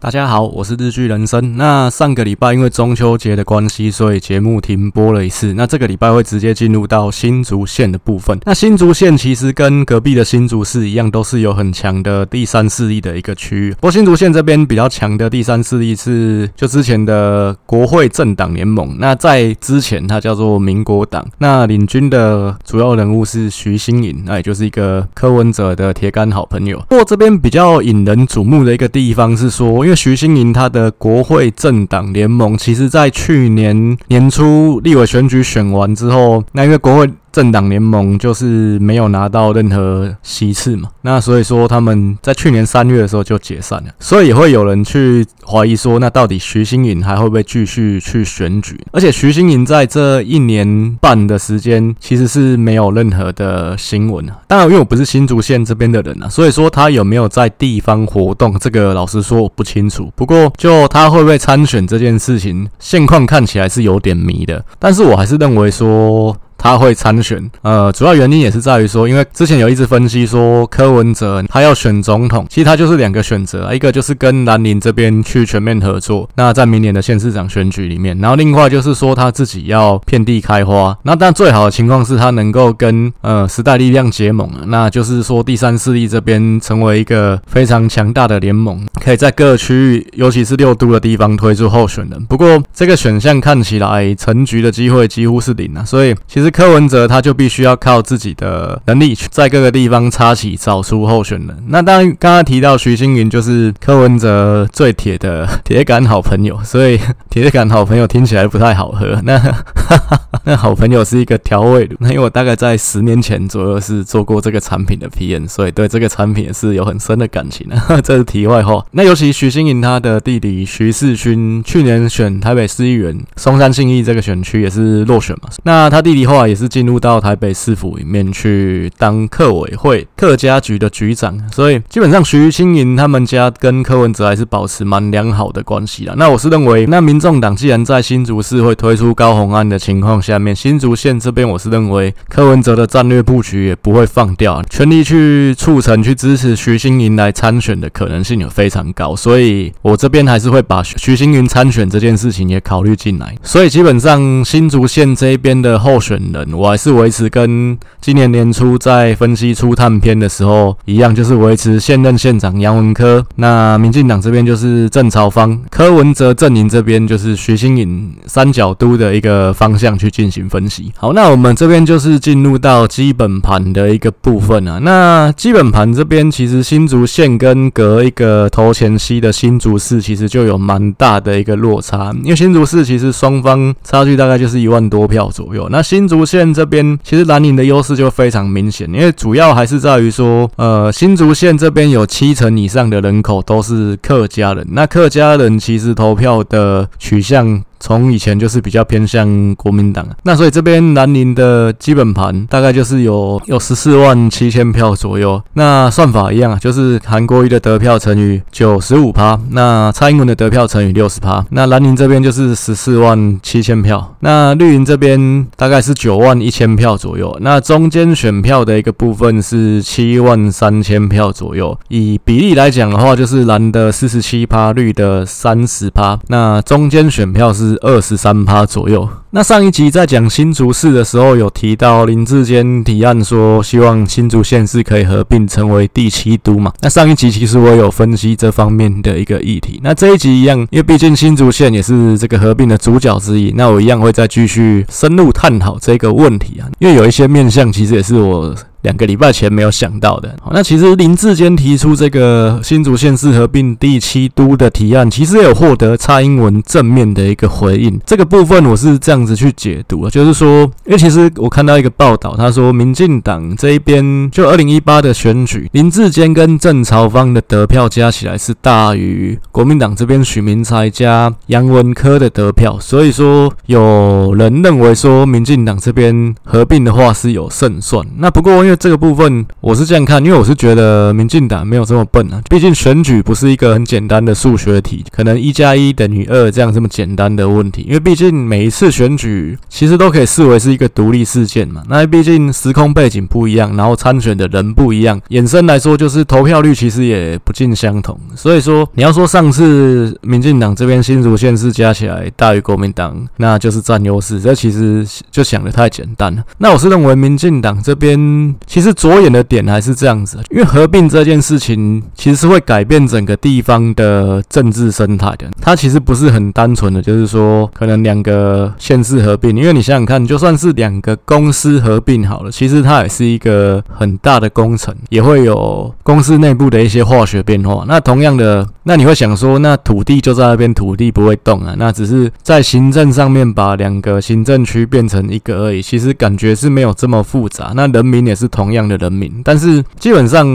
大家好，我是日剧人生。那上个礼拜因为中秋节的关系，所以节目停播了一次。那这个礼拜会直接进入到新竹县的部分。那新竹县其实跟隔壁的新竹市一样，都是有很强的第三势力的一个区域。不过新竹县这边比较强的第三势力是就之前的国会政党联盟。那在之前它叫做民国党。那领军的主要人物是徐新颖，那也就是一个柯文哲的铁杆好朋友。不过这边比较引人瞩目的一个地方是说，因为徐新颖他的国会政党联盟，其实在去年年初立委选举选完之后，那因为国会。政党联盟就是没有拿到任何席次嘛，那所以说他们在去年三月的时候就解散了，所以也会有人去怀疑说，那到底徐新颖还会不会继续去选举？而且徐新颖在这一年半的时间其实是没有任何的新闻啊。当然，因为我不是新竹县这边的人啊，所以说他有没有在地方活动，这个老实说我不清楚。不过就他会不会参选这件事情，现况看起来是有点迷的，但是我还是认为说。他会参选，呃，主要原因也是在于说，因为之前有一直分析说柯文哲他要选总统，其实他就是两个选择，一个就是跟南宁这边去全面合作，那在明年的县市长选举里面，然后另外就是说他自己要遍地开花，那但最好的情况是他能够跟呃时代力量结盟，那就是说第三势力这边成为一个非常强大的联盟，可以在各区域，尤其是六都的地方推出候选人。不过这个选项看起来成局的机会几乎是零啊，所以其实。柯文哲他就必须要靠自己的能力，去在各个地方插旗，找出候选人。那当然，刚刚提到徐新云就是柯文哲最铁的铁杆好朋友，所以铁杆好朋友听起来不太好喝。那哈 哈那好朋友是一个调味乳，那因为我大概在十年前左右是做过这个产品的 PM，所以对这个产品也是有很深的感情的。这是题外话。那尤其徐新云他的弟弟徐世勋，去年选台北市议员松山信义这个选区也是落选嘛。那他弟弟后。也是进入到台北市府里面去当客委会客家局的局长，所以基本上徐新颖他们家跟柯文哲还是保持蛮良好的关系啦。那我是认为，那民众党既然在新竹市会推出高虹安的情况下面，新竹县这边我是认为柯文哲的战略布局也不会放掉，全力去促成去支持徐新颖来参选的可能性有非常高，所以我这边还是会把徐新颖参选这件事情也考虑进来。所以基本上新竹县这边的候选人，我还是维持跟今年年初在分析初探篇的时候一样，就是维持现任县长杨文科。那民进党这边就是郑朝方、柯文哲阵营这边就是徐新颖三角都的一个方向去进行分析。好，那我们这边就是进入到基本盘的一个部分啊。那基本盘这边其实新竹县跟隔一个头前溪的新竹市其实就有蛮大的一个落差，因为新竹市其实双方差距大概就是一万多票左右。那新竹竹县这边其实蓝营的优势就非常明显，因为主要还是在于说，呃，新竹县这边有七成以上的人口都是客家人，那客家人其实投票的取向。从以前就是比较偏向国民党，那所以这边南宁的基本盘大概就是有有十四万七千票左右。那算法一样啊，就是韩国瑜的得票乘以九十五趴，那蔡英文的得票乘以六十趴。那南宁这边就是十四万七千票，那绿营这边大概是九万一千票左右。那中间选票的一个部分是七万三千票左右。以比例来讲的话，就是蓝的四十七趴，绿的三十趴。那中间选票是。是二十三趴左右。那上一集在讲新竹市的时候，有提到林志坚提案说，希望新竹县市可以合并成为第七都嘛。那上一集其实我有分析这方面的一个议题。那这一集一样，因为毕竟新竹县也是这个合并的主角之一，那我一样会再继续深入探讨这个问题啊。因为有一些面向，其实也是我。两个礼拜前没有想到的，那其实林志坚提出这个新竹县市合并第七都的提案，其实也有获得蔡英文正面的一个回应。这个部分我是这样子去解读啊，就是说，因为其实我看到一个报道，他说民进党这一边就二零一八的选举，林志坚跟郑朝方的得票加起来是大于国民党这边许明才加杨文科的得票，所以说有人认为说民进党这边合并的话是有胜算。那不过因为这个部分我是这样看，因为我是觉得民进党没有这么笨啊。毕竟选举不是一个很简单的数学题，可能一加一等于二这样这么简单的问题。因为毕竟每一次选举其实都可以视为是一个独立事件嘛。那毕竟时空背景不一样，然后参选的人不一样，衍生来说就是投票率其实也不尽相同。所以说你要说上次民进党这边新竹县市加起来大于国民党，那就是占优势。这其实就想得太简单了。那我是认为民进党这边其实着眼的点还是这样子，因为合并这件事情其实是会改变整个地方的政治生态的。它其实不是很单纯的，就是说可能两个县市合并，因为你想想看，就算是两个公司合并好了，其实它也是一个很大的工程，也会有公司内部的一些化学变化。那同样的，那你会想说，那土地就在那边，土地不会动啊，那只是在行政上面把两个行政区变成一个而已。其实感觉是没有这么复杂。那人民也是同样的人名，但是基本上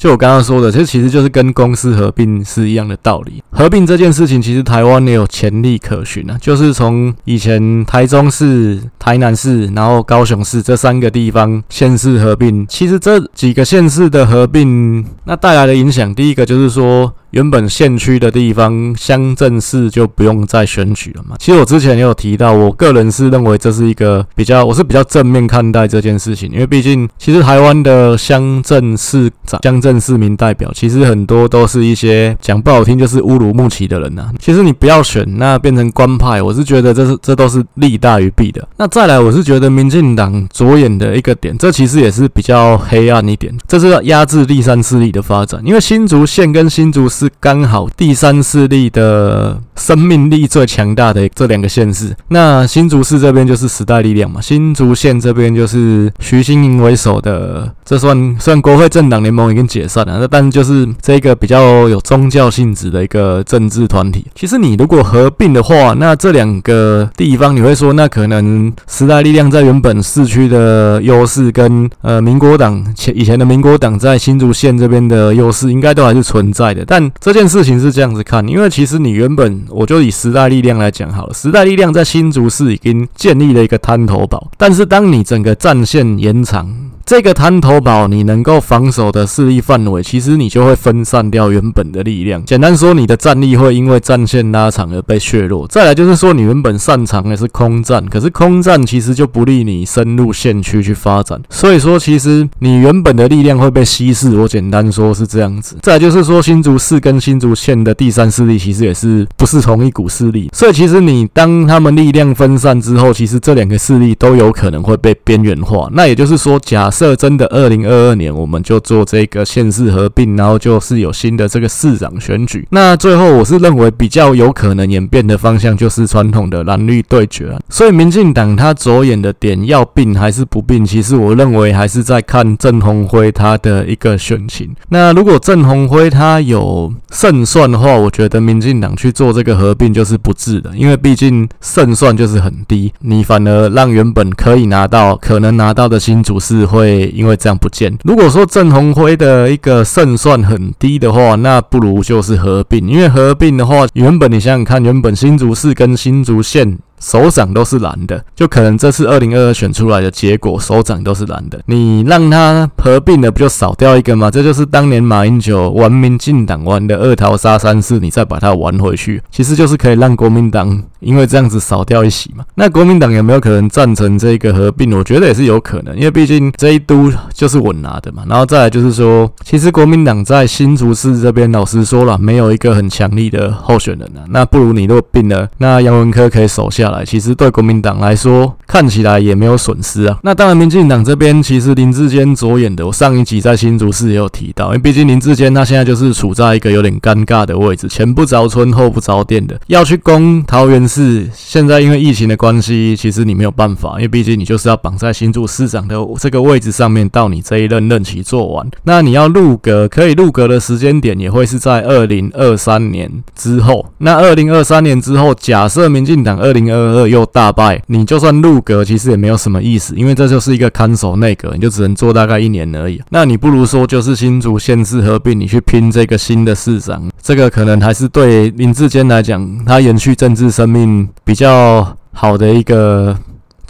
就我刚刚说的，这其实就是跟公司合并是一样的道理。合并这件事情，其实台湾也有潜力可循啊，就是从以前台中市、台南市，然后高雄市这三个地方县市合并，其实这几个县市的合并，那带来的影响，第一个就是说。原本县区的地方，乡镇市就不用再选举了嘛。其实我之前也有提到，我个人是认为这是一个比较，我是比较正面看待这件事情，因为毕竟其实台湾的乡镇市长、乡镇市民代表，其实很多都是一些讲不好听就是乌鲁木齐的人呐、其实你不要选，那变成官派，我是觉得这是这都是利大于弊的。那再来，我是觉得民进党着眼的一个点，这其实也是比较黑暗一点，这是要压制第三势力的发展，因为新竹县跟新竹市。刚好第三势力的生命力最强大的这两个县市，那新竹市这边就是时代力量嘛，新竹县这边就是徐欣莹为首的，这算算国会政党联盟已经解解散了，那但是就是这个比较有宗教性质的一个政治团体。其实你如果合并的话，那这两个地方你会说，那可能时代力量在原本市区的优势跟呃民国党前以前的民国党在新竹县这边的优势应该都还是存在的，但这件事情是这样子看，因为其实你原本我就以时代力量来讲好了，时代力量在新竹市已经建立了一个滩头堡，但是当你整个战线延长。这个滩头堡，你能够防守的势力范围，其实你就会分散掉原本的力量。简单说，你的战力会因为战线拉长而被削弱。再来就是说，你原本擅长的是空战，可是空战其实就不利你深入县区去发展。所以说，其实你原本的力量会被稀释。我简单说是这样子。再来就是说，新竹市跟新竹县的第三势力其实也是不是同一股势力。所以其实你当他们力量分散之后，其实这两个势力都有可能会被边缘化。那也就是说，假设这真的，二零二二年我们就做这个县市合并，然后就是有新的这个市长选举。那最后我是认为比较有可能演变的方向就是传统的蓝绿对决。所以民进党他着眼的点要并还是不并，其实我认为还是在看郑鸿辉他的一个选情。那如果郑鸿辉他有胜算的话，我觉得民进党去做这个合并就是不智的，因为毕竟胜算就是很低，你反而让原本可以拿到、可能拿到的新主事会。会因为这样不见。如果说郑鸿辉的一个胜算很低的话，那不如就是合并。因为合并的话，原本你想想看，原本新竹市跟新竹县。首长都是蓝的，就可能这次二零二二选出来的结果，首长都是蓝的。你让他合并了，不就少掉一个吗？这就是当年马英九玩民进党玩的二桃杀三四，你再把它玩回去，其实就是可以让国民党因为这样子少掉一席嘛。那国民党有没有可能赞成这个合并？我觉得也是有可能，因为毕竟这一都就是稳拿的嘛。然后再来就是说，其实国民党在新竹市这边，老实说了，没有一个很强力的候选人啊。那不如你如果并了，那杨文科可以守下。来，其实对国民党来说，看起来也没有损失啊。那当然，民进党这边其实林志坚着眼的，我上一集在新竹市也有提到，因为毕竟林志坚他现在就是处在一个有点尴尬的位置，前不着村后不着店的，要去攻桃园市。现在因为疫情的关系，其实你没有办法，因为毕竟你就是要绑在新竹市长的这个位置上面，到你这一任任期做完。那你要入阁，可以入阁的时间点也会是在二零二三年之后。那二零二三年之后，假设民进党二零二二又大败，你就算入阁，其实也没有什么意思，因为这就是一个看守内阁，你就只能做大概一年而已。那你不如说就是新竹县市合并，你去拼这个新的市长，这个可能还是对林志坚来讲，他延续政治生命比较好的一个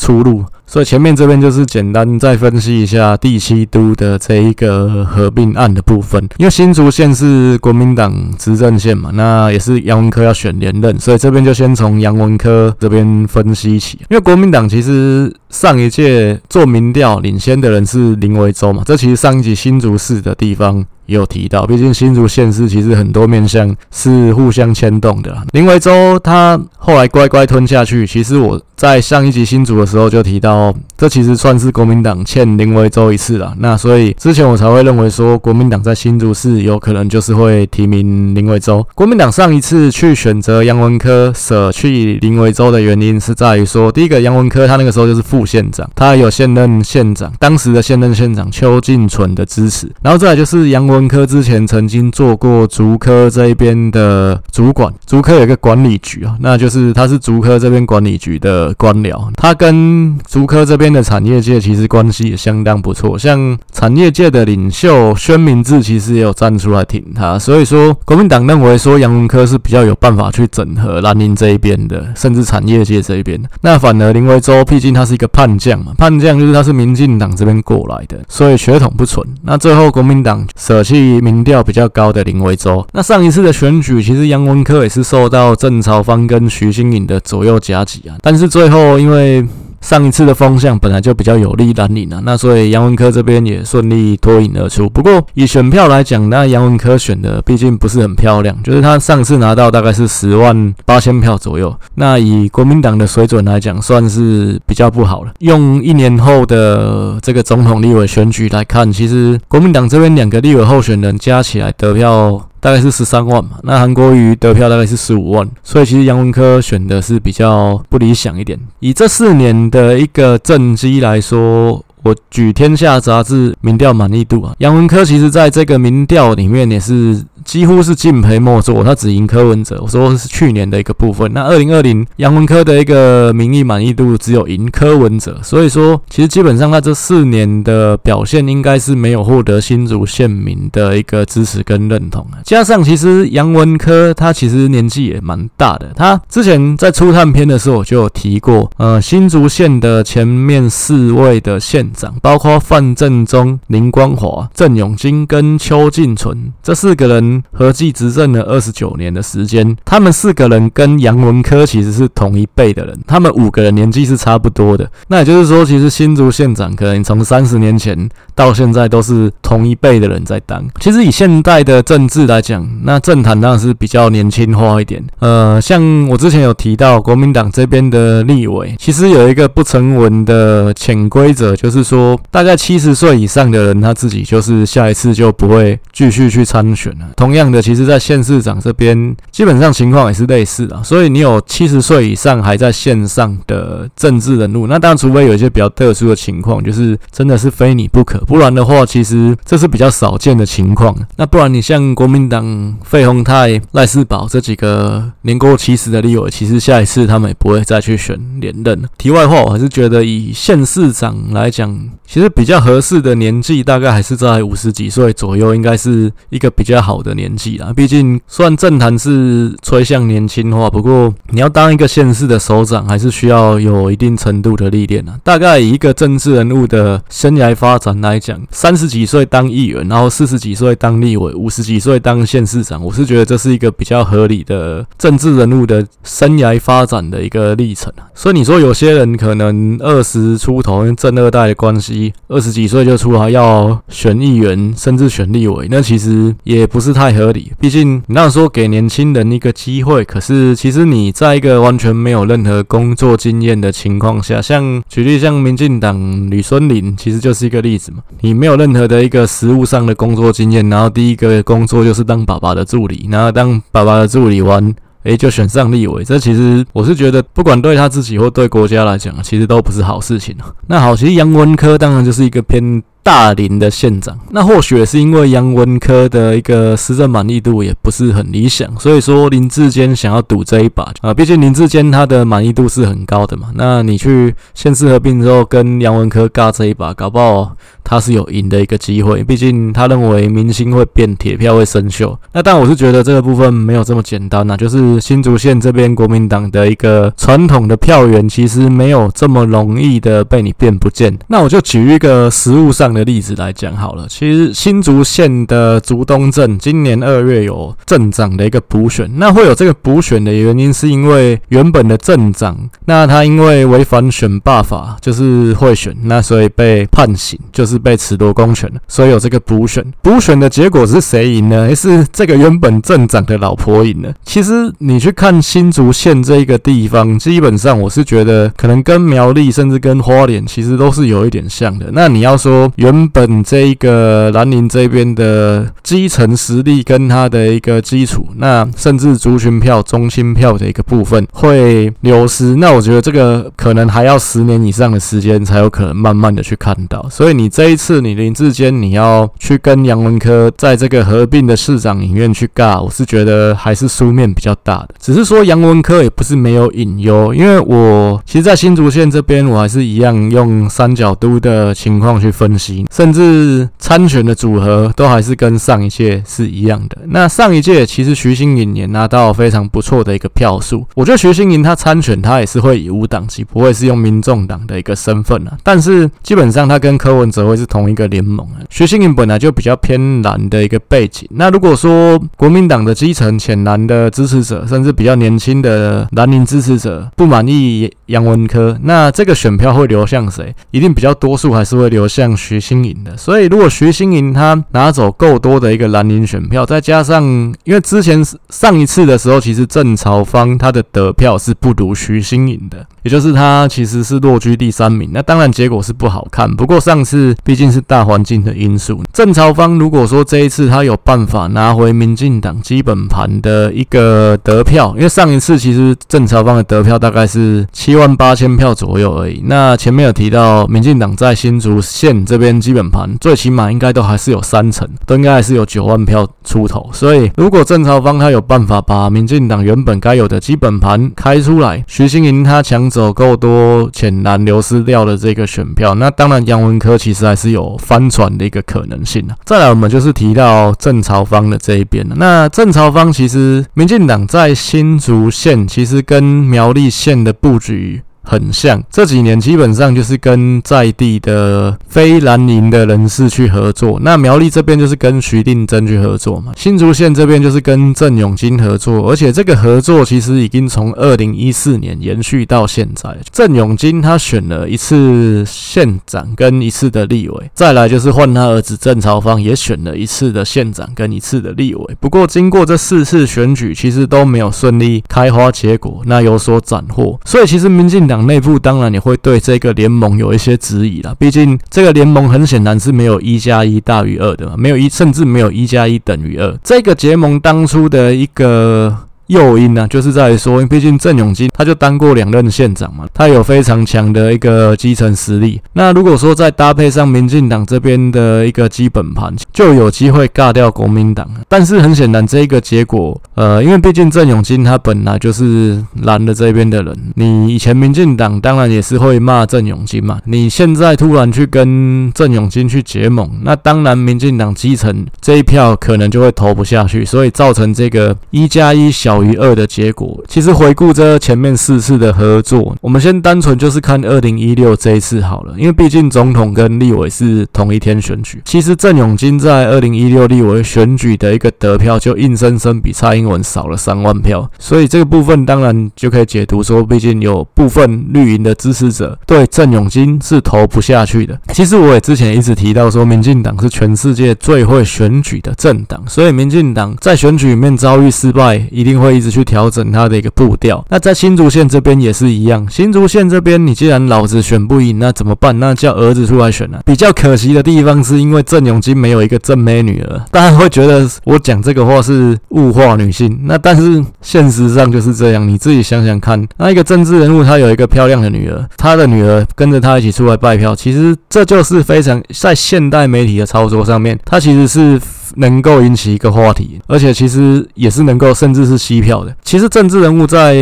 出路。所以前面这边就是简单再分析一下第七都的这一个合并案的部分。因为新竹县是国民党执政县嘛，那也是杨文科要选连任，所以这边就先从杨文科这边分析起。因为国民党其实上一届做民调领先的人是林维洲嘛，这其实上一集新竹市的地方。也有提到，毕竟新竹县市其实很多面向是互相牵动的。林维洲他后来乖乖吞下去，其实我在上一集新竹的时候就提到，这其实算是国民党欠林维洲一次了。那所以之前我才会认为说，国民党在新竹市有可能就是会提名林维洲。国民党上一次去选择杨文科舍去林维洲的原因是在于说，第一个杨文科他那个时候就是副县长，他有现任县长当时的现任县长邱进纯的支持，然后再来就是杨文。文科之前曾经做过竹科这一边的主管，竹科有一个管理局啊，那就是他是竹科这边管理局的官僚，他跟竹科这边的产业界其实关系也相当不错，像产业界的领袖宣明志其实也有站出来挺他，所以说国民党认为说杨文科是比较有办法去整合蓝营这一边的，甚至产业界这一边，那反而林维洲毕竟他是一个叛将嘛，叛将就是他是民进党这边过来的，所以血统不纯，那最后国民党舍。民调比较高的林维洲。那上一次的选举，其实杨文科也是受到郑朝芳跟徐新颖的左右夹击啊。但是最后，因为上一次的风向本来就比较有利蓝营啊，那所以杨文科这边也顺利脱颖而出。不过以选票来讲，那杨文科选的毕竟不是很漂亮，就是他上次拿到大概是十万八千票左右。那以国民党的水准来讲，算是比较不好了。用一年后的这个总统立委选举来看，其实国民党这边两个立委候选人加起来得票。大概是十三万嘛，那韩国瑜得票大概是十五万，所以其实杨文科选的是比较不理想一点。以这四年的一个政绩来说。我举天下杂志民调满意度啊，杨文科其实在这个民调里面也是几乎是敬陪末座，他只赢柯文哲。我说是去年的一个部分，那二零二零杨文科的一个民意满意度只有赢柯文哲，所以说其实基本上他这四年的表现应该是没有获得新竹县民的一个支持跟认同。加上其实杨文科他其实年纪也蛮大的，他之前在初探篇的时候我就有提过，呃，新竹县的前面四位的县长。包括范正中、林光华、郑永金跟邱进存这四个人合计执政了二十九年的时间。他们四个人跟杨文科其实是同一辈的人，他们五个人年纪是差不多的。那也就是说，其实新竹县长可能从三十年前到现在都是同一辈的人在当。其实以现代的政治来讲，那政坛当然是比较年轻化一点。呃，像我之前有提到，国民党这边的立委其实有一个不成文的潜规则，就是。说，大概七十岁以上的人，他自己就是下一次就不会继续去参选了。同样的，其实，在县市长这边，基本上情况也是类似的。所以，你有七十岁以上还在线上的政治人物，那当然，除非有一些比较特殊的情况，就是真的是非你不可，不然的话，其实这是比较少见的情况。那不然，你像国民党费鸿泰、赖世宝这几个年过七十的立委，其实下一次他们也不会再去选连任了。题外话，我还是觉得以县市长来讲。其实比较合适的年纪，大概还是在五十几岁左右，应该是一个比较好的年纪啦。毕竟，虽然政坛是趋向年轻化，不过你要当一个县市的首长，还是需要有一定程度的历练啊。大概以一个政治人物的生涯发展来讲，三十几岁当议员，然后四十几岁当立委，五十几岁当县市长，我是觉得这是一个比较合理的政治人物的生涯发展的一个历程。所以你说有些人可能二十出头，因为政二代的关系，二十几岁就出来要选议员，甚至选立委，那其实也不是太合理。毕竟你那说给年轻人一个机会，可是其实你在一个完全没有任何工作经验的情况下，像举例像民进党吕孙林，其实就是一个例子嘛。你没有任何的一个实务上的工作经验，然后第一个工作就是当爸爸的助理，然后当爸爸的助理完。诶，就选上立委，这其实我是觉得，不管对他自己或对国家来讲，其实都不是好事情啊。那好，其实杨文科当然就是一个偏大林的县长，那或许也是因为杨文科的一个施政满意度也不是很理想，所以说林志坚想要赌这一把啊。毕竟林志坚他的满意度是很高的嘛，那你去县市合并之后跟杨文科尬这一把，搞不好。他是有赢的一个机会。毕竟他认为明星会变，铁票会生锈。那但我是觉得这个部分没有这么简单呐，就是新竹县这边国民党的一个传统的票源，其实没有这么容易的被你变不见。那我就举一个实务上的例子来讲好了。其实新竹县的竹东镇今年二月有镇长的一个补选，那会有这个补选的原因是因为原本的镇长，那他因为违反选罢法，就是贿选，那所以被判刑，就是被褫夺公权，所以有这个补选。补选的结果是谁赢呢？是这个原本镇长的老婆赢了？其实你去看新竹县这一个地方，基本上我是觉得可能跟苗栗甚至跟花莲其实都是有一点像的。那你要说原本这一个兰陵这边的基层实力跟他的一个基础，那甚至族群票、中心票的一个部分会流失，那我觉得这个可能还要十年以上的时间才有可能慢慢的去看到。所以你这一次你林志坚你要去跟杨文科在这个合并的市长里面去尬，我是觉得还是输面比较大的。只是说杨文科也不是没有隐忧，因为我其实，在新竹县这边，我还是一样用三角都的情况去分析，甚至参选的组合都还是跟上一届是一样的。那上一届其实徐新颖也拿到非常不错的一个票数，我觉得徐新颖他参选他也是会以无党籍，不会是用民众党的一个身份啊。但是基本上他跟柯文哲会是同一个联盟啊。徐新颖本来就比较偏蓝的一个背景，那如果说国民党的基层浅蓝的支持者，甚至比较年轻的蓝营支持者不满意杨文科，那这个选票会流向谁？一定比较多数还是会流向徐新颖的。所以如果徐新颖他拿走够多的一个蓝营选票，再加上因为之前上一次的时候，其实郑朝方他的得票是不如徐新颖的，也就是他其实是落居第三名。那当然结果是不好看，不过上次毕竟是大环境的因素，郑朝方如果说这一次他有办法拿回民进党基本盘的一个得票，因为上一次其实郑朝方的得票大概是七万八千票左右而已。那前面有提到，民进党在新竹县这边基本盘最起码应该都还是有三成，都应该还是有九万票出头。所以如果郑朝方他有办法把民进党原本该有的基本盘开出来，徐新莹他抢走够多浅蓝流失掉的这个选票，那当然杨文科其实还是有翻船的一个可能性啊。再来，我们就是提到郑朝方的这一边。那郑朝方其实，民进党在新竹县其实跟苗栗县的布局。很像这几年基本上就是跟在地的非蓝营的人士去合作，那苗栗这边就是跟徐定珍去合作嘛，新竹县这边就是跟郑永金合作，而且这个合作其实已经从二零一四年延续到现在。郑永金他选了一次县长跟一次的立委，再来就是换他儿子郑朝方也选了一次的县长跟一次的立委。不过经过这四次选举，其实都没有顺利开花结果，那有所斩获。所以其实民进党内部当然也会对这个联盟有一些质疑啦，毕竟这个联盟很显然是没有一加一大于二的，没有一甚至没有一加一等于二。这个结盟当初的一个。诱因呢，就是在说，毕竟郑永金他就当过两任县长嘛，他有非常强的一个基层实力。那如果说再搭配上民进党这边的一个基本盘，就有机会尬掉国民党。但是很显然，这一个结果，呃，因为毕竟郑永金他本来就是蓝的这边的人，你以前民进党当然也是会骂郑永金嘛。你现在突然去跟郑永金去结盟，那当然民进党基层这一票可能就会投不下去，所以造成这个一加一小。于二的结果，其实回顾这前面四次的合作，我们先单纯就是看二零一六这一次好了，因为毕竟总统跟立委是同一天选举。其实郑永金在二零一六立委选举的一个得票，就硬生生比蔡英文少了三万票，所以这个部分当然就可以解读说，毕竟有部分绿营的支持者对郑永金是投不下去的。其实我也之前一直提到说，民进党是全世界最会选举的政党，所以民进党在选举里面遭遇失败，一定会。一直去调整他的一个步调。那在新竹县这边也是一样。新竹县这边，你既然老子选不赢，那怎么办？那叫儿子出来选啊。比较可惜的地方是因为郑永金没有一个正妹女儿，大家会觉得我讲这个话是物化女性。那但是现实上就是这样，你自己想想看。那一个政治人物他有一个漂亮的女儿，他的女儿跟着他一起出来拜票，其实这就是非常在现代媒体的操作上面，他其实是。能够引起一个话题，而且其实也是能够甚至是吸票的。其实政治人物在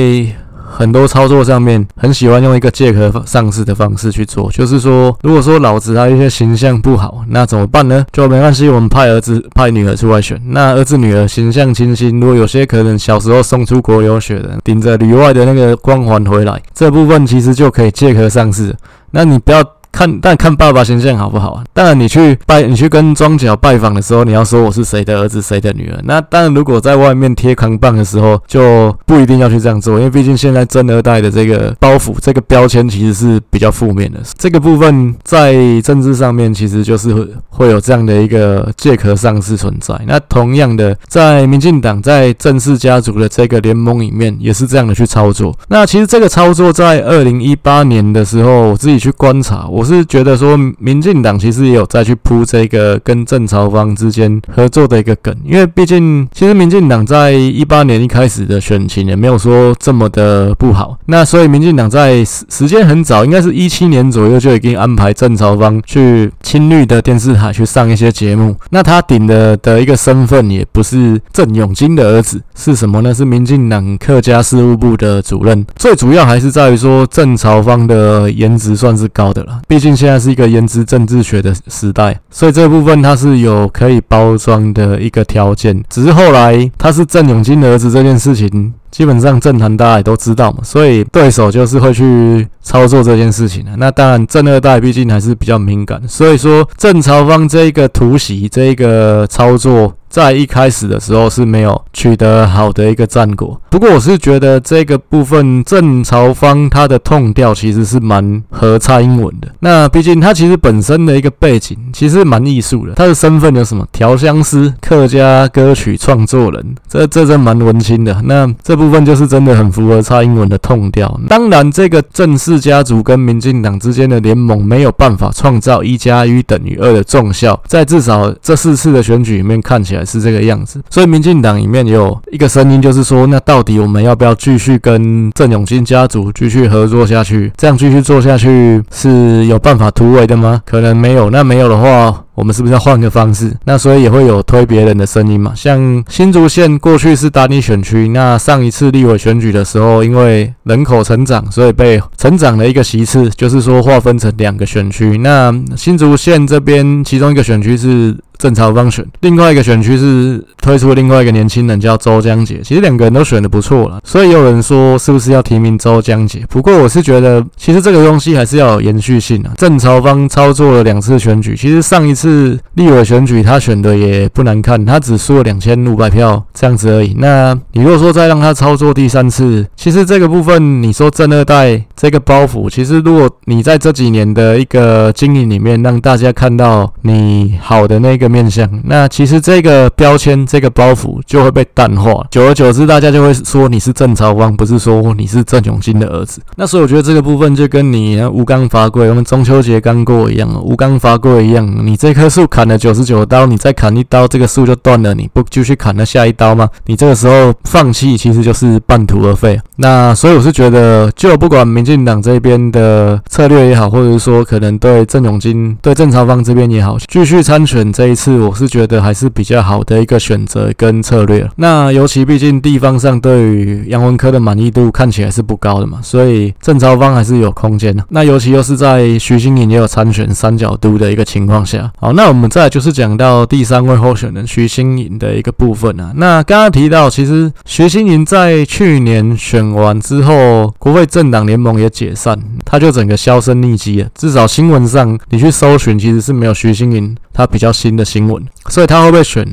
很多操作上面很喜欢用一个借壳上市的方式去做，就是说，如果说老子他一些形象不好，那怎么办呢？就没关系，我们派儿子、派女儿出来选。那儿子、女儿形象清新，如果有些可能小时候送出国留学的，顶着旅外的那个光环回来，这部分其实就可以借壳上市。那你不要。看，但看爸爸形象好不好啊？当然，你去拜，你去跟庄脚拜访的时候，你要说我是谁的儿子，谁的女儿。那当然，如果在外面贴扛棒的时候，就不一定要去这样做，因为毕竟现在真二代的这个包袱、这个标签其实是比较负面的。这个部分在政治上面，其实就是会会有这样的一个借壳上市存在。那同样的，在民进党在郑氏家族的这个联盟里面，也是这样的去操作。那其实这个操作在二零一八年的时候，我自己去观察，我是觉得说，民进党其实也有再去铺这个跟郑朝方之间合作的一个梗，因为毕竟其实民进党在一八年一开始的选情也没有说这么的不好，那所以民进党在时时间很早，应该是一七年左右就已经安排郑朝方去青绿的电视台去上一些节目，那他顶的的一个身份也不是郑永金的儿子，是什么呢？是民进党客家事务部的主任，最主要还是在于说郑朝方的颜值算是高的了，毕竟现在是一个颜值政治学的时代，所以这部分它是有可以包装的一个条件。只是后来他是郑永金的儿子这件事情，基本上政坛大家也都知道嘛，所以对手就是会去操作这件事情的。那当然，郑二代毕竟还是比较敏感，所以说郑朝方这一个突袭，这一个操作。在一开始的时候是没有取得好的一个战果，不过我是觉得这个部分郑朝方他的痛调其实是蛮合蔡英文的。那毕竟他其实本身的一个背景其实蛮艺术的，他的身份有什么调香师、客家歌曲创作人，这这真蛮文青的。那这部分就是真的很符合蔡英文的痛调。当然，这个郑氏家族跟民进党之间的联盟没有办法创造一加一等于二的重效，在至少这四次的选举里面看起来。是这个样子，所以民进党里面有一个声音，就是说，那到底我们要不要继续跟郑永金家族继续合作下去？这样继续做下去是有办法突围的吗？可能没有。那没有的话，我们是不是要换个方式？那所以也会有推别人的声音嘛。像新竹县过去是单一选区，那上一次立委选举的时候，因为人口成长，所以被成长了一个席次，就是说划分成两个选区。那新竹县这边其中一个选区是。郑朝方选，另外一个选区是推出另外一个年轻人叫周江杰，其实两个人都选的不错了，所以有人说是不是要提名周江杰？不过我是觉得，其实这个东西还是要有延续性啊。郑朝方操作了两次选举，其实上一次立委选举他选的也不难看，他只输了两千五百票这样子而已。那你如果说再让他操作第三次，其实这个部分你说郑二代这个包袱，其实如果你在这几年的一个经营里面让大家看到你好的那个。面相，那其实这个标签、这个包袱就会被淡化，久而久之，大家就会说你是郑朝方，不是说你是郑永金的儿子。那所以我觉得这个部分就跟你吴刚伐桂，我们中秋节刚过一样，吴刚伐桂一样，你这棵树砍了九十九刀，你再砍一刀，这个树就断了，你不继续砍了下一刀吗？你这个时候放弃，其实就是半途而废。那所以我是觉得，就不管民进党这边的策略也好，或者是说可能对郑永金、对郑朝方这边也好，继续参选这一。是，我是觉得还是比较好的一个选择跟策略。那尤其毕竟地方上对于杨文科的满意度看起来是不高的嘛，所以正朝方还是有空间的。那尤其又是在徐欣莹也有参选三角都的一个情况下，好，那我们再来就是讲到第三位候选人徐欣莹的一个部分啊。那刚刚提到，其实徐欣莹在去年选完之后，国会政党联盟也解散，他就整个销声匿迹了。至少新闻上你去搜寻，其实是没有徐欣莹他比较新的。新闻，所以他会不会选？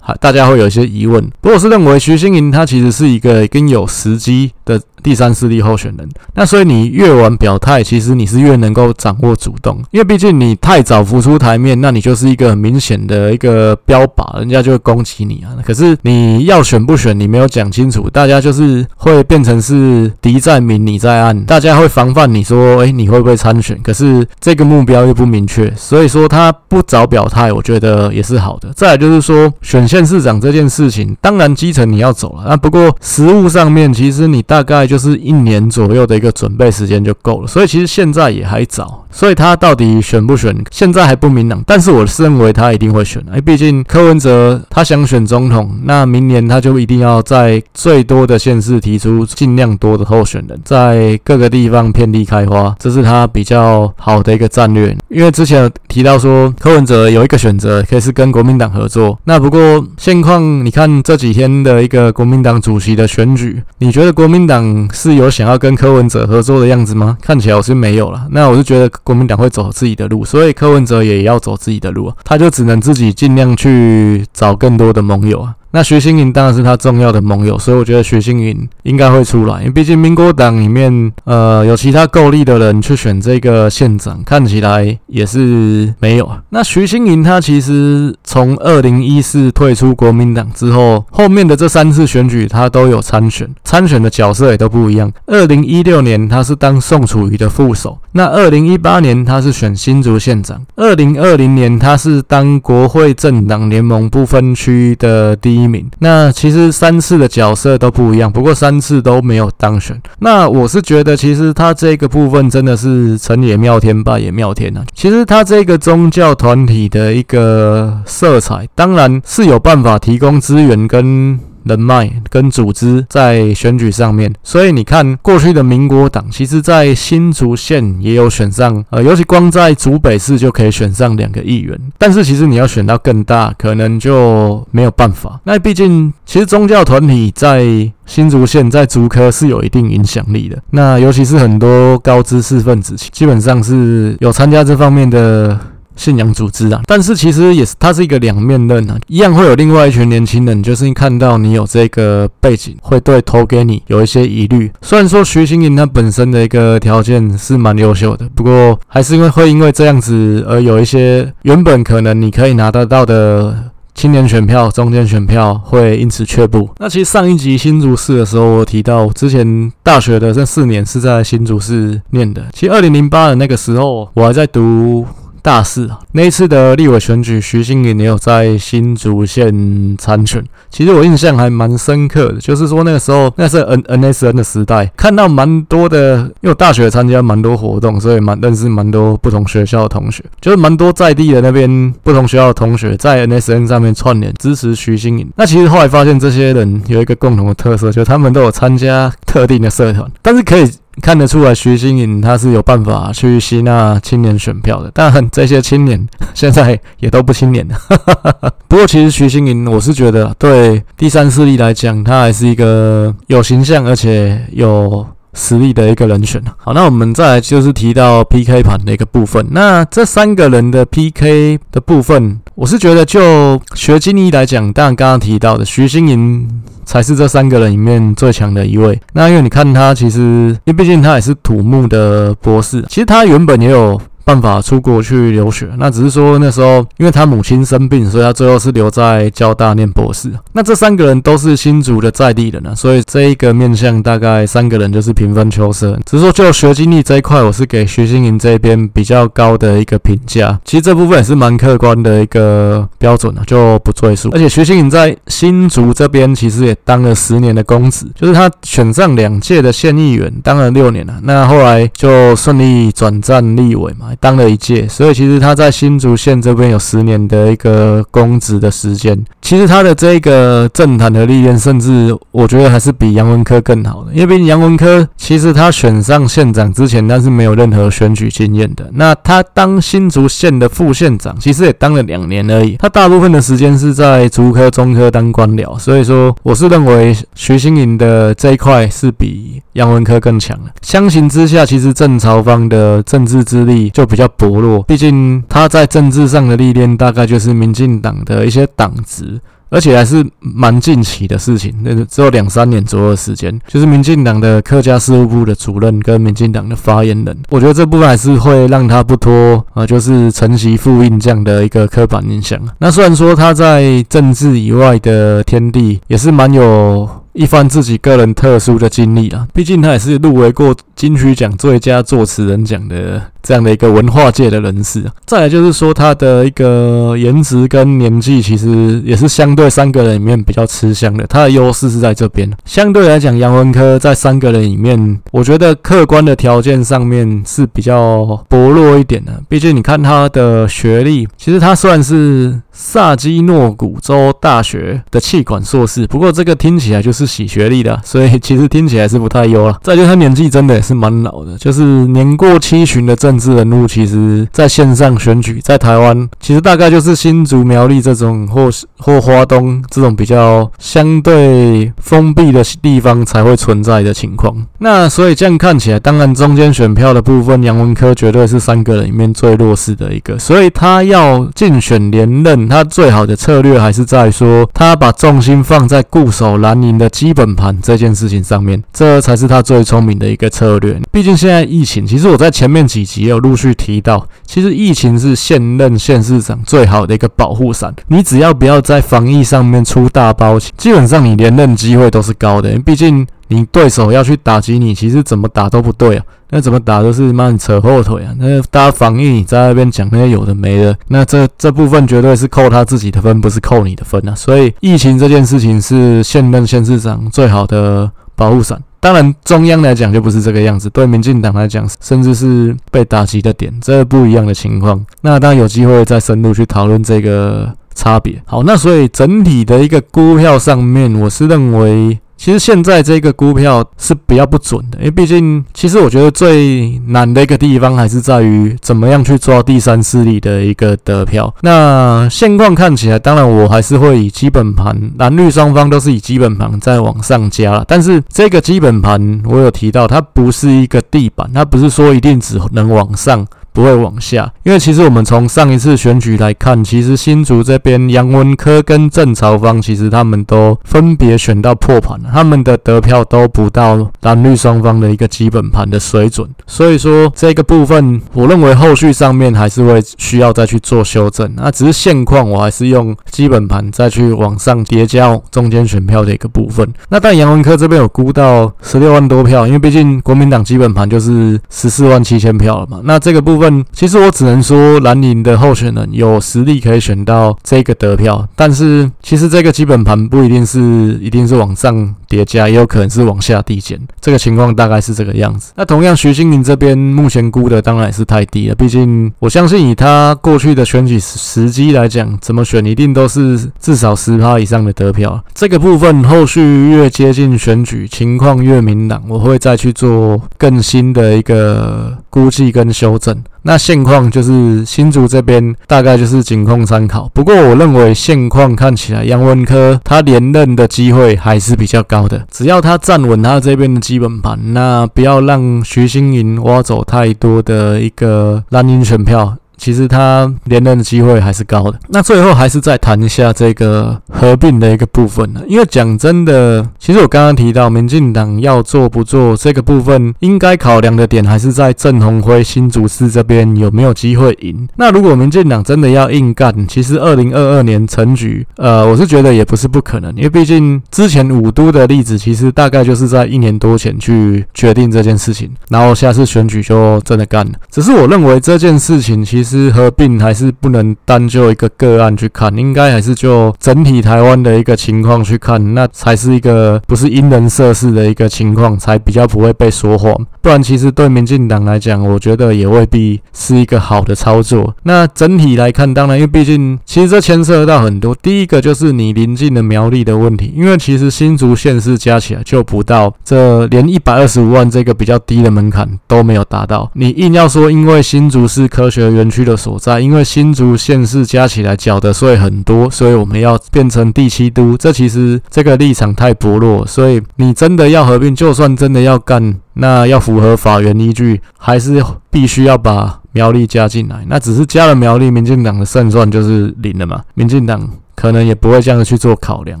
大家会有一些疑问。不过我是认为徐新莹她其实是一个跟有时机的。第三势力候选人，那所以你越晚表态，其实你是越能够掌握主动，因为毕竟你太早浮出台面，那你就是一个很明显的一个标靶，人家就会攻击你啊。可是你要选不选，你没有讲清楚，大家就是会变成是敌在明，你在暗，大家会防范你说，诶，你会不会参选？可是这个目标又不明确，所以说他不早表态，我觉得也是好的。再来就是说，选县市长这件事情，当然基层你要走了，那不过实务上面，其实你大概就是一年左右的一个准备时间就够了。所以其实现在也还早，所以他到底选不选，现在还不明朗。但是我是认为他一定会选，哎毕竟柯文哲他想选总统，那明年他就一定要在最多的县市提出尽量多的候选人，在各个地方遍地开花，这是他比较好的一个战略。因为之前提到说柯文哲有一个选择可以是跟国民党合作，那不过现况你看这几天的一个国民党主席的选举，你觉得国民党是有想要跟柯文哲合作的样子吗？看起来我是没有了。那我就觉得国民党会走自己的路，所以柯文哲也要走自己的路，他就只能自己尽量去找更多的盟友啊。那徐欣莹当然是他重要的盟友，所以我觉得徐欣莹应该会出来，因为毕竟民国党里面，呃，有其他够力的人去选这个县长，看起来也是没有啊。那徐欣莹他其实从二零一四退出国民党之后，后面的这三次选举他都有参选，参选的角色也都不一样。二零一六年他是当宋楚瑜的副手，那二零一八年他是选新竹县长，二零二零年他是当国会政党联盟不分区的第一。一名，那其实三次的角色都不一样，不过三次都没有当选。那我是觉得，其实他这个部分真的是成也妙天，败也妙天啊。其实他这个宗教团体的一个色彩，当然是有办法提供资源跟。人脉跟组织在选举上面，所以你看过去的民国党，其实在新竹县也有选上，呃，尤其光在竹北市就可以选上两个议员。但是其实你要选到更大，可能就没有办法。那毕竟，其实宗教团体在新竹县在竹科是有一定影响力的。那尤其是很多高知识分子，基本上是有参加这方面的。信仰组织啊，但是其实也是，它是一个两面刃啊，一样会有另外一群年轻人，就是看到你有这个背景，会对投给你有一些疑虑。虽然说徐欣莹他本身的一个条件是蛮优秀的，不过还是因为会因为这样子而有一些原本可能你可以拿得到的青年选票、中间选票会因此却步。那其实上一集新竹市的时候，我提到之前大学的这四年是在新竹市念的。其实二零零八的那个时候，我还在读。大四啊，那一次的立委选举，徐欣莹也有在新竹县参选。其实我印象还蛮深刻的，就是说那个时候那是 N N S N 的时代，看到蛮多的，因为大学参加蛮多活动，所以蛮认识蛮多不同学校的同学，就是蛮多在地的那边不同学校的同学在 N S N 上面串联支持徐欣莹。那其实后来发现，这些人有一个共同的特色，就是他们都有参加特定的社团，但是可以。看得出来，徐新颖他是有办法去吸纳青年选票的，但这些青年现在也都不青年了。不过，其实徐新颖，我是觉得对第三势力来讲，他还是一个有形象而且有实力的一个人选。好，那我们再来就是提到 PK 盘的一个部分。那这三个人的 PK 的部分，我是觉得就学经历来讲，当然刚刚提到的徐欣莹。才是这三个人里面最强的一位。那因为你看他，其实因为毕竟他也是土木的博士，其实他原本也有。办法出国去留学，那只是说那时候因为他母亲生病，所以他最后是留在交大念博士。那这三个人都是新竹的在地人啊，所以这一个面向大概三个人就是平分秋色。只是说就学经历这一块，我是给徐新莹这边比较高的一个评价。其实这部分也是蛮客观的一个标准啊，就不赘述。而且徐新莹在新竹这边其实也当了十年的公职，就是他选上两届的县议员，当了六年了。那后来就顺利转战立委嘛。当了一届，所以其实他在新竹县这边有十年的一个公职的时间。其实他的这个政坛的历练，甚至我觉得还是比杨文科更好的。因为毕竟杨文科其实他选上县长之前，他是没有任何选举经验的。那他当新竹县的副县长，其实也当了两年而已。他大部分的时间是在竹科、中科当官僚。所以说，我是认为徐新莹的这一块是比杨文科更强的。相形之下，其实郑朝方的政治资历就。就比较薄弱，毕竟他在政治上的历练大概就是民进党的一些党职，而且还是蛮近期的事情，那只有两三年左右的时间，就是民进党的客家事务部的主任跟民进党的发言人，我觉得这部分还是会让他不脱啊，就是承袭父印这样的一个刻板印象。那虽然说他在政治以外的天地也是蛮有。一番自己个人特殊的经历啊。毕竟他也是入围过金曲奖最佳作词人奖的这样的一个文化界的人士啊。再来就是说他的一个颜值跟年纪，其实也是相对三个人里面比较吃香的。他的优势是在这边。相对来讲，杨文科在三个人里面，我觉得客观的条件上面是比较薄弱一点的。毕竟你看他的学历，其实他算是萨基诺古州大学的气管硕士，不过这个听起来就是洗学历的，所以其实听起来是不太优了。再就他年纪真的也是蛮老的，就是年过七旬的政治人物，其实在线上选举，在台湾其实大概就是新竹苗栗这种，或或花东这种比较相对封闭的地方才会存在的情况。那所以这样看起来，当然中间选票的部分，杨文科绝对是三个人里面最弱势的一个，所以他要竞选连任，他最好的策略还是在说他把重心放在固守蓝营的基本盘这件事情上面，这才是他最聪明的一个策略。毕竟现在疫情，其实我在前面几集有陆续提到，其实疫情是现任县市长最好的一个保护伞。你只要不要在防疫上面出大包，基本上你连任机会都是高的。毕竟你对手要去打击你，其实怎么打都不对啊。那怎么打都是慢扯后腿啊！那大家防疫你在那边讲那些有的没的，那这这部分绝对是扣他自己的分，不是扣你的分啊！所以疫情这件事情是现任县市长最好的保护伞。当然中央来讲就不是这个样子，对民进党来讲，甚至是被打击的点，这不一样的情况。那当然有机会再深入去讨论这个差别。好，那所以整体的一个估票上面，我是认为。其实现在这个估票是比较不准的，因为毕竟，其实我觉得最难的一个地方还是在于怎么样去抓第三势力的一个得票。那现况看起来，当然我还是会以基本盘，蓝绿双方都是以基本盘在往上加。但是这个基本盘我有提到，它不是一个地板，它不是说一定只能往上。不会往下，因为其实我们从上一次选举来看，其实新竹这边杨文科跟郑朝方，其实他们都分别选到破盘，他们的得票都不到蓝绿双方的一个基本盘的水准，所以说这个部分，我认为后续上面还是会需要再去做修正。那只是现况，我还是用基本盘再去往上叠加中间选票的一个部分。那但杨文科这边有估到十六万多票，因为毕竟国民党基本盘就是十四万七千票了嘛，那这个部分。其实我只能说蓝营的候选人有实力可以选到这个得票，但是其实这个基本盘不一定是一定是往上叠加，也有可能是往下递减。这个情况大概是这个样子。那同样徐欣莹这边目前估的当然也是太低了，毕竟我相信以他过去的选举时机来讲，怎么选一定都是至少十趴以上的得票。这个部分后续越接近选举，情况越明朗，我会再去做更新的一个估计跟修正。那现况就是新竹这边大概就是仅供参考。不过我认为现况看起来，杨文科他连任的机会还是比较高的。只要他站稳他这边的基本盘，那不要让徐欣莹挖走太多的一个蓝营选票。其实他连任的机会还是高的。那最后还是再谈一下这个合并的一个部分呢，因为讲真的，其实我刚刚提到民进党要做不做这个部分，应该考量的点还是在郑鸿辉新竹市这边有没有机会赢。那如果民进党真的要硬干，其实二零二二年成局，呃，我是觉得也不是不可能，因为毕竟之前五都的例子，其实大概就是在一年多前去决定这件事情，然后下次选举就真的干了。只是我认为这件事情其实。是合并还是不能单就一个个案去看，应该还是就整体台湾的一个情况去看，那才是一个不是因人设事的一个情况，才比较不会被说谎。不然，其实对民进党来讲，我觉得也未必是一个好的操作。那整体来看，当然，因为毕竟其实这牵涉到很多。第一个就是你临近的苗栗的问题，因为其实新竹县市加起来就不到这连一百二十五万这个比较低的门槛都没有达到。你硬要说，因为新竹是科学园区。的所在，因为新竹县市加起来缴的税很多，所以我们要变成第七都。这其实这个立场太薄弱，所以你真的要合并，就算真的要干，那要符合法源依据，还是必须要把苗栗加进来。那只是加了苗栗，民进党的胜算就是零了嘛？民进党可能也不会这样去做考量。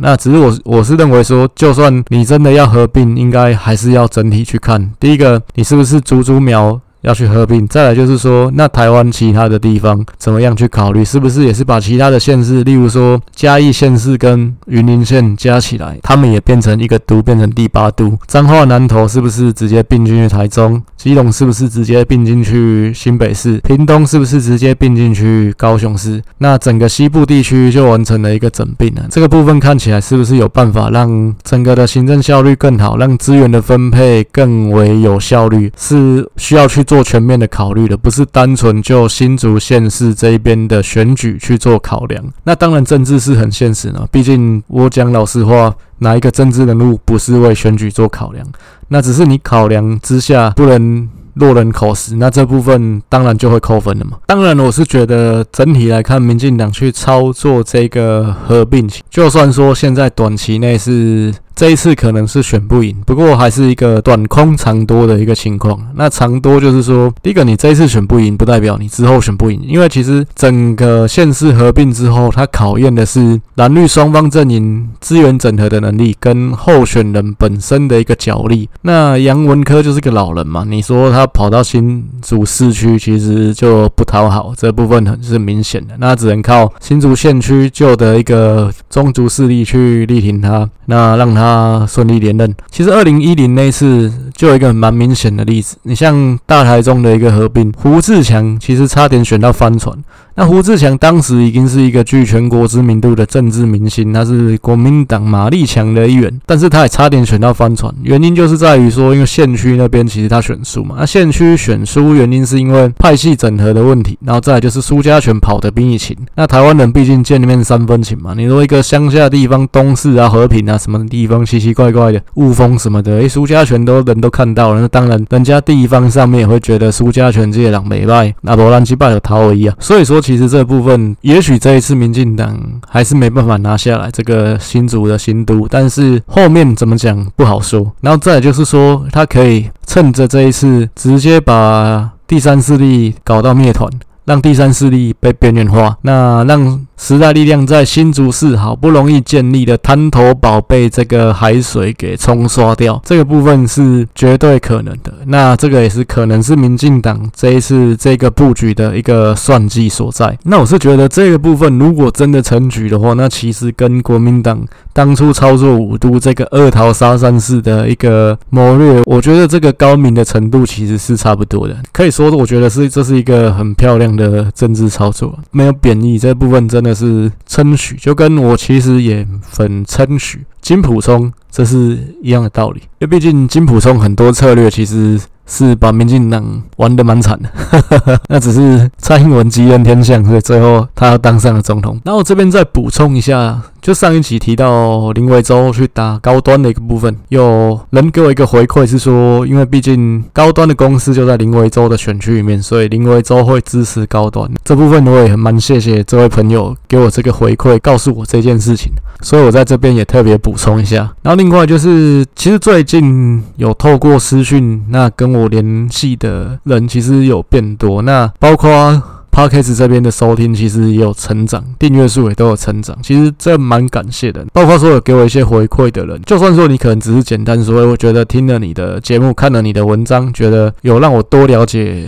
那只是我我是认为说，就算你真的要合并，应该还是要整体去看。第一个，你是不是足足苗？要去合并。再来就是说，那台湾其他的地方怎么样去考虑？是不是也是把其他的县市，例如说嘉义县市跟云林县加起来，他们也变成一个都，变成第八都？彰化南投是不是直接并进去台中？基隆是不是直接并进去新北市？屏东是不是直接并进去高雄市？那整个西部地区就完成了一个整并了。这个部分看起来是不是有办法让整个的行政效率更好，让资源的分配更为有效率？是需要去做做全面的考虑的，不是单纯就新竹县市这一边的选举去做考量。那当然政治是很现实的，毕竟我讲老实话，哪一个政治人物不是为选举做考量？那只是你考量之下不能落人口实，那这部分当然就会扣分了嘛。当然，我是觉得整体来看，民进党去操作这个合并，就算说现在短期内是。这一次可能是选不赢，不过还是一个短空长多的一个情况。那长多就是说，第一个你这一次选不赢，不代表你之后选不赢，因为其实整个县市合并之后，它考验的是蓝绿双方阵营资源整合的能力跟候选人本身的一个角力。那杨文科就是个老人嘛，你说他跑到新竹市区，其实就不讨好，这部分很是明显的。那只能靠新竹县区旧的一个中族势力去力挺他，那让他。他顺利连任。其实二零一零那次就有一个蛮明显的例子，你像大台中的一个合并，胡志强其实差点选到帆船。那胡志强当时已经是一个具全国知名度的政治明星，他是国民党马力强的一员，但是他也差点选到翻船。原因就是在于说，因为县区那边其实他选输嘛。那县区选输原因是因为派系整合的问题，然后再就是苏家全跑的比你勤。那台湾人毕竟见面三分情嘛，你说一个乡下地方东势啊、和平啊什么地方奇奇怪怪的雾峰什么的，诶，苏家全都人都看到了，那当然人家地方上面也会觉得苏家全这些人没败，那不然击败了陶而已啊。所以说。其实这部分，也许这一次民进党还是没办法拿下来这个新竹的新都，但是后面怎么讲不好说。然后再就是说，他可以趁着这一次，直接把第三势力搞到灭团，让第三势力被边缘化，那让。时代力量在新竹市好不容易建立的滩头堡被这个海水给冲刷掉，这个部分是绝对可能的。那这个也是可能是民进党这一次这个布局的一个算计所在。那我是觉得这个部分如果真的成局的话，那其实跟国民党当初操作五都这个二桃杀山式的一个谋略，我觉得这个高明的程度其实是差不多的。可以说，我觉得是这是一个很漂亮的政治操作，没有贬义。这部分真那。是称许，就跟我其实也很称许金浦聪，这是一样的道理。因为毕竟金浦聪很多策略其实是把民进党玩的蛮惨的，那只是蔡英文吉人天相，所以最后他当上了总统。那我这边再补充一下。就上一集提到林维洲去打高端的一个部分，有人给我一个回馈是说，因为毕竟高端的公司就在林维洲的选区里面，所以林维洲会支持高端。这部分我也很蛮谢谢这位朋友给我这个回馈，告诉我这件事情，所以我在这边也特别补充一下。然后另外就是，其实最近有透过私讯那跟我联系的人，其实有变多，那包括。Podcast 这边的收听其实也有成长，订阅数也都有成长，其实这蛮感谢的。包括说有给我一些回馈的人，就算说你可能只是简单说，我觉得听了你的节目，看了你的文章，觉得有让我多了解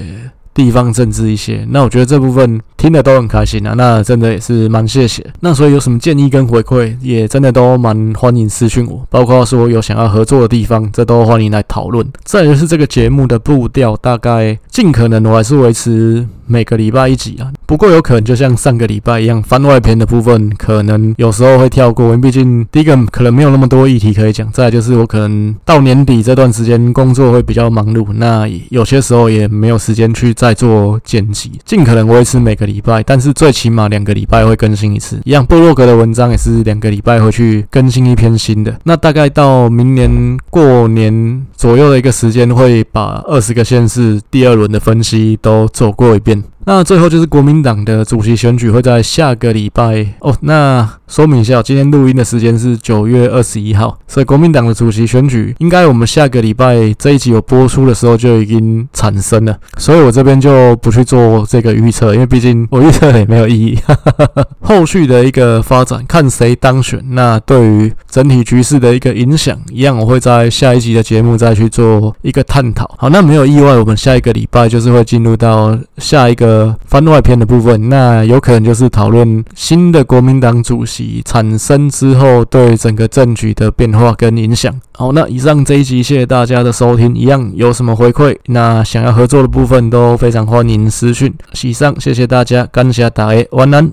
地方政治一些，那我觉得这部分。听的都很开心啊，那真的也是蛮谢谢。那所以有什么建议跟回馈，也真的都蛮欢迎私讯我，包括说有想要合作的地方，这都欢迎来讨论。再就是这个节目的步调，大概尽可能我还是维持每个礼拜一集啊。不过有可能就像上个礼拜一样，番外篇的部分可能有时候会跳过，因为毕竟第一个可能没有那么多议题可以讲。再就是我可能到年底这段时间工作会比较忙碌，那有些时候也没有时间去再做剪辑，尽可能维持每个。礼拜，但是最起码两个礼拜会更新一次。一样，布洛格的文章也是两个礼拜会去更新一篇新的。那大概到明年过年左右的一个时间，会把二十个县市第二轮的分析都走过一遍。hin. 那最后就是国民党的主席选举会在下个礼拜哦。那说明一下，今天录音的时间是九月二十一号，所以国民党的主席选举应该我们下个礼拜这一集有播出的时候就已经产生了，所以我这边就不去做这个预测，因为毕竟我预测也没有意义。后续的一个发展，看谁当选，那对于整体局势的一个影响，一样我会在下一集的节目再去做一个探讨。好，那没有意外，我们下一个礼拜就是会进入到下一个番外篇的部分，那有可能就是讨论新的国民党主席产生之后对整个政局的变化跟影响。好，那以上这一集谢谢大家的收听，一样有什么回馈，那想要合作的部分都非常欢迎私讯。以上谢谢大家，感谢大家，晚安。